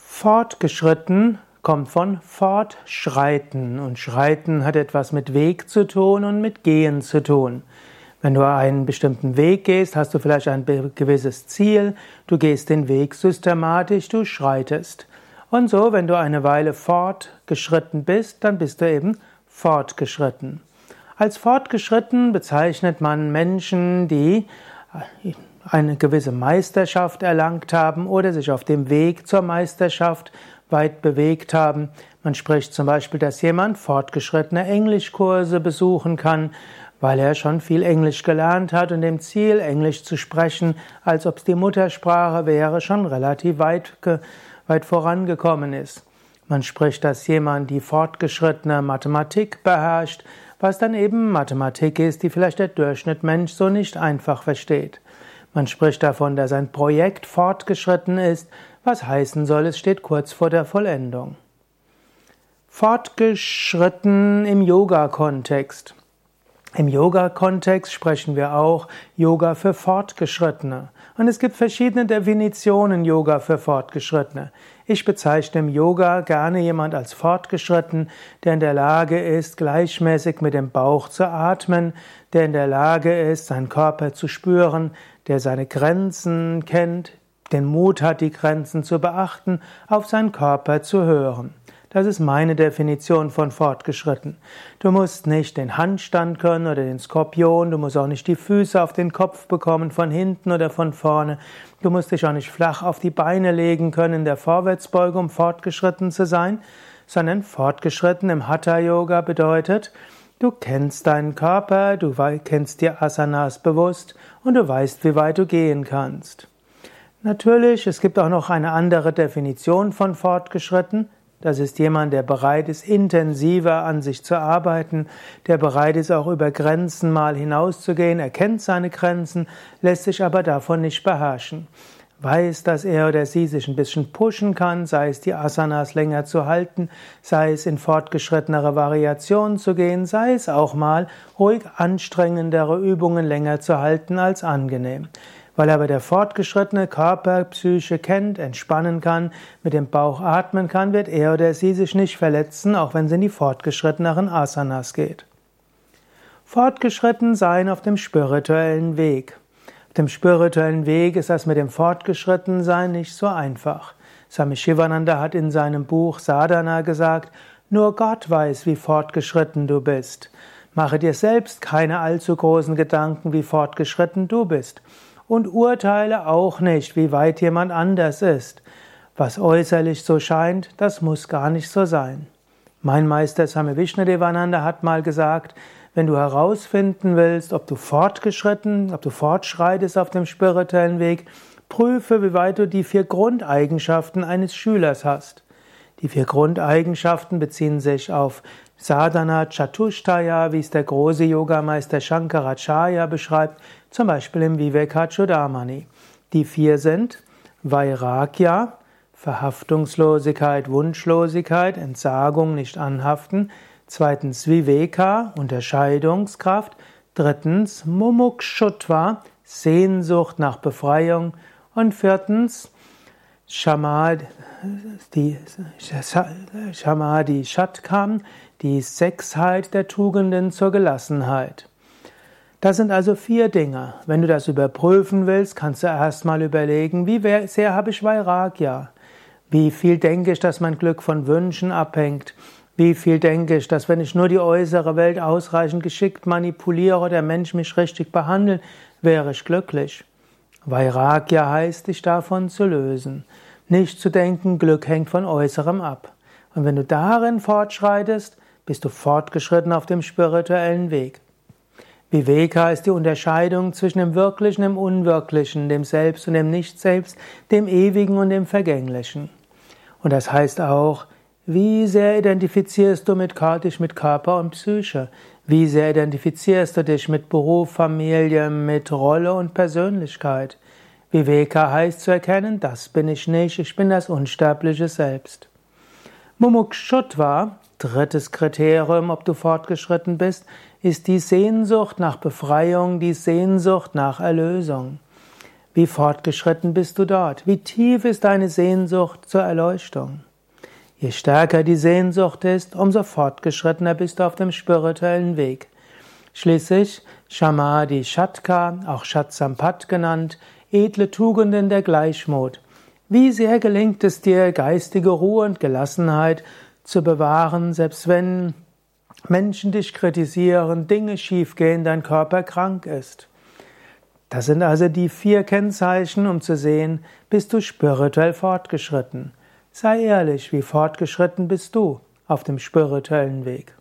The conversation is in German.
Fortgeschritten kommt von fortschreiten und schreiten hat etwas mit Weg zu tun und mit gehen zu tun. Wenn du einen bestimmten Weg gehst, hast du vielleicht ein gewisses Ziel, du gehst den Weg systematisch, du schreitest. Und so, wenn du eine Weile fortgeschritten bist, dann bist du eben fortgeschritten. Als fortgeschritten bezeichnet man Menschen, die eine gewisse Meisterschaft erlangt haben oder sich auf dem Weg zur Meisterschaft weit bewegt haben. Man spricht zum Beispiel, dass jemand fortgeschrittene Englischkurse besuchen kann, weil er schon viel Englisch gelernt hat und dem Ziel, Englisch zu sprechen, als ob es die Muttersprache wäre, schon relativ weit, weit vorangekommen ist. Man spricht, dass jemand die fortgeschrittene Mathematik beherrscht, was dann eben Mathematik ist, die vielleicht der Durchschnitt Mensch so nicht einfach versteht. Man spricht davon, dass ein Projekt fortgeschritten ist, was heißen soll, es steht kurz vor der Vollendung. Fortgeschritten im Yoga-Kontext. Im Yoga-Kontext sprechen wir auch Yoga für Fortgeschrittene. Und es gibt verschiedene Definitionen Yoga für Fortgeschrittene. Ich bezeichne im Yoga gerne jemand als fortgeschritten, der in der Lage ist, gleichmäßig mit dem Bauch zu atmen, der in der Lage ist, seinen Körper zu spüren, der seine Grenzen kennt, den Mut hat, die Grenzen zu beachten, auf seinen Körper zu hören. Das ist meine Definition von fortgeschritten. Du musst nicht den Handstand können oder den Skorpion, du musst auch nicht die Füße auf den Kopf bekommen von hinten oder von vorne, du musst dich auch nicht flach auf die Beine legen können in der Vorwärtsbeugung, um fortgeschritten zu sein, sondern fortgeschritten im Hatha Yoga bedeutet, du kennst deinen Körper, du kennst die Asanas bewusst und du weißt, wie weit du gehen kannst. Natürlich, es gibt auch noch eine andere Definition von fortgeschritten. Das ist jemand, der bereit ist, intensiver an sich zu arbeiten, der bereit ist, auch über Grenzen mal hinauszugehen, er kennt seine Grenzen, lässt sich aber davon nicht beherrschen. Weiß, dass er oder sie sich ein bisschen pushen kann, sei es die Asanas länger zu halten, sei es in fortgeschrittenere Variationen zu gehen, sei es auch mal ruhig anstrengendere Übungen länger zu halten als angenehm. Weil aber der fortgeschrittene Körper Psyche kennt, entspannen kann, mit dem Bauch atmen kann, wird er oder sie sich nicht verletzen, auch wenn sie in die fortgeschritteneren Asanas geht. Fortgeschritten sein auf dem spirituellen Weg. Auf dem spirituellen Weg ist das mit dem Fortgeschrittensein nicht so einfach. Swami Shivananda hat in seinem Buch Sadhana gesagt, nur Gott weiß, wie fortgeschritten du bist. Mache dir selbst keine allzu großen Gedanken, wie fortgeschritten du bist und urteile auch nicht, wie weit jemand anders ist. Was äußerlich so scheint, das muss gar nicht so sein. Mein Meister Swami Vishnadevananda hat mal gesagt, wenn du herausfinden willst, ob du fortgeschritten, ob du fortschreitest auf dem spirituellen Weg, prüfe, wie weit du die vier Grundeigenschaften eines Schülers hast. Die vier Grundeigenschaften beziehen sich auf Sadhana Chatushtaya, wie es der große Yogameister Shankaracharya beschreibt, zum Beispiel im Vivekachudamani. Die vier sind Vairagya, Verhaftungslosigkeit, Wunschlosigkeit, Entsagung, nicht anhaften. Zweitens Viveka, Unterscheidungskraft. Drittens Mumukshutva, Sehnsucht nach Befreiung. Und viertens Shamadhi Shatkam, die Sechsheit der Tugenden zur Gelassenheit. Das sind also vier Dinge. Wenn du das überprüfen willst, kannst du erstmal überlegen, wie sehr habe ich Vairagya? Wie viel denke ich, dass mein Glück von Wünschen abhängt? Wie viel denke ich, dass wenn ich nur die äußere Welt ausreichend geschickt manipuliere, der Mensch mich richtig behandelt, wäre ich glücklich? Vairagya heißt, dich davon zu lösen. Nicht zu denken, Glück hängt von Äußerem ab. Und wenn du darin fortschreitest, bist du fortgeschritten auf dem spirituellen Weg. Viveka ist die Unterscheidung zwischen dem Wirklichen dem Unwirklichen, dem Selbst und dem Nicht-Selbst, dem Ewigen und dem Vergänglichen. Und das heißt auch, wie sehr identifizierst du mit, dich mit Körper und Psyche? Wie sehr identifizierst du dich mit Beruf, Familie, mit Rolle und Persönlichkeit? Viveka heißt zu erkennen, das bin ich nicht, ich bin das unsterbliche Selbst. Mumukshutva, drittes Kriterium, ob du fortgeschritten bist, ist die Sehnsucht nach Befreiung, die Sehnsucht nach Erlösung. Wie fortgeschritten bist du dort? Wie tief ist deine Sehnsucht zur Erleuchtung? Je stärker die Sehnsucht ist, umso fortgeschrittener bist du auf dem spirituellen Weg. Schließlich Shamadhi Shatka, auch Shatsampat genannt, edle Tugenden der Gleichmut. Wie sehr gelingt es dir, geistige Ruhe und Gelassenheit zu bewahren, selbst wenn Menschen dich kritisieren, Dinge schiefgehen, dein Körper krank ist. Das sind also die vier Kennzeichen, um zu sehen, bist du spirituell fortgeschritten. Sei ehrlich, wie fortgeschritten bist du auf dem spirituellen Weg.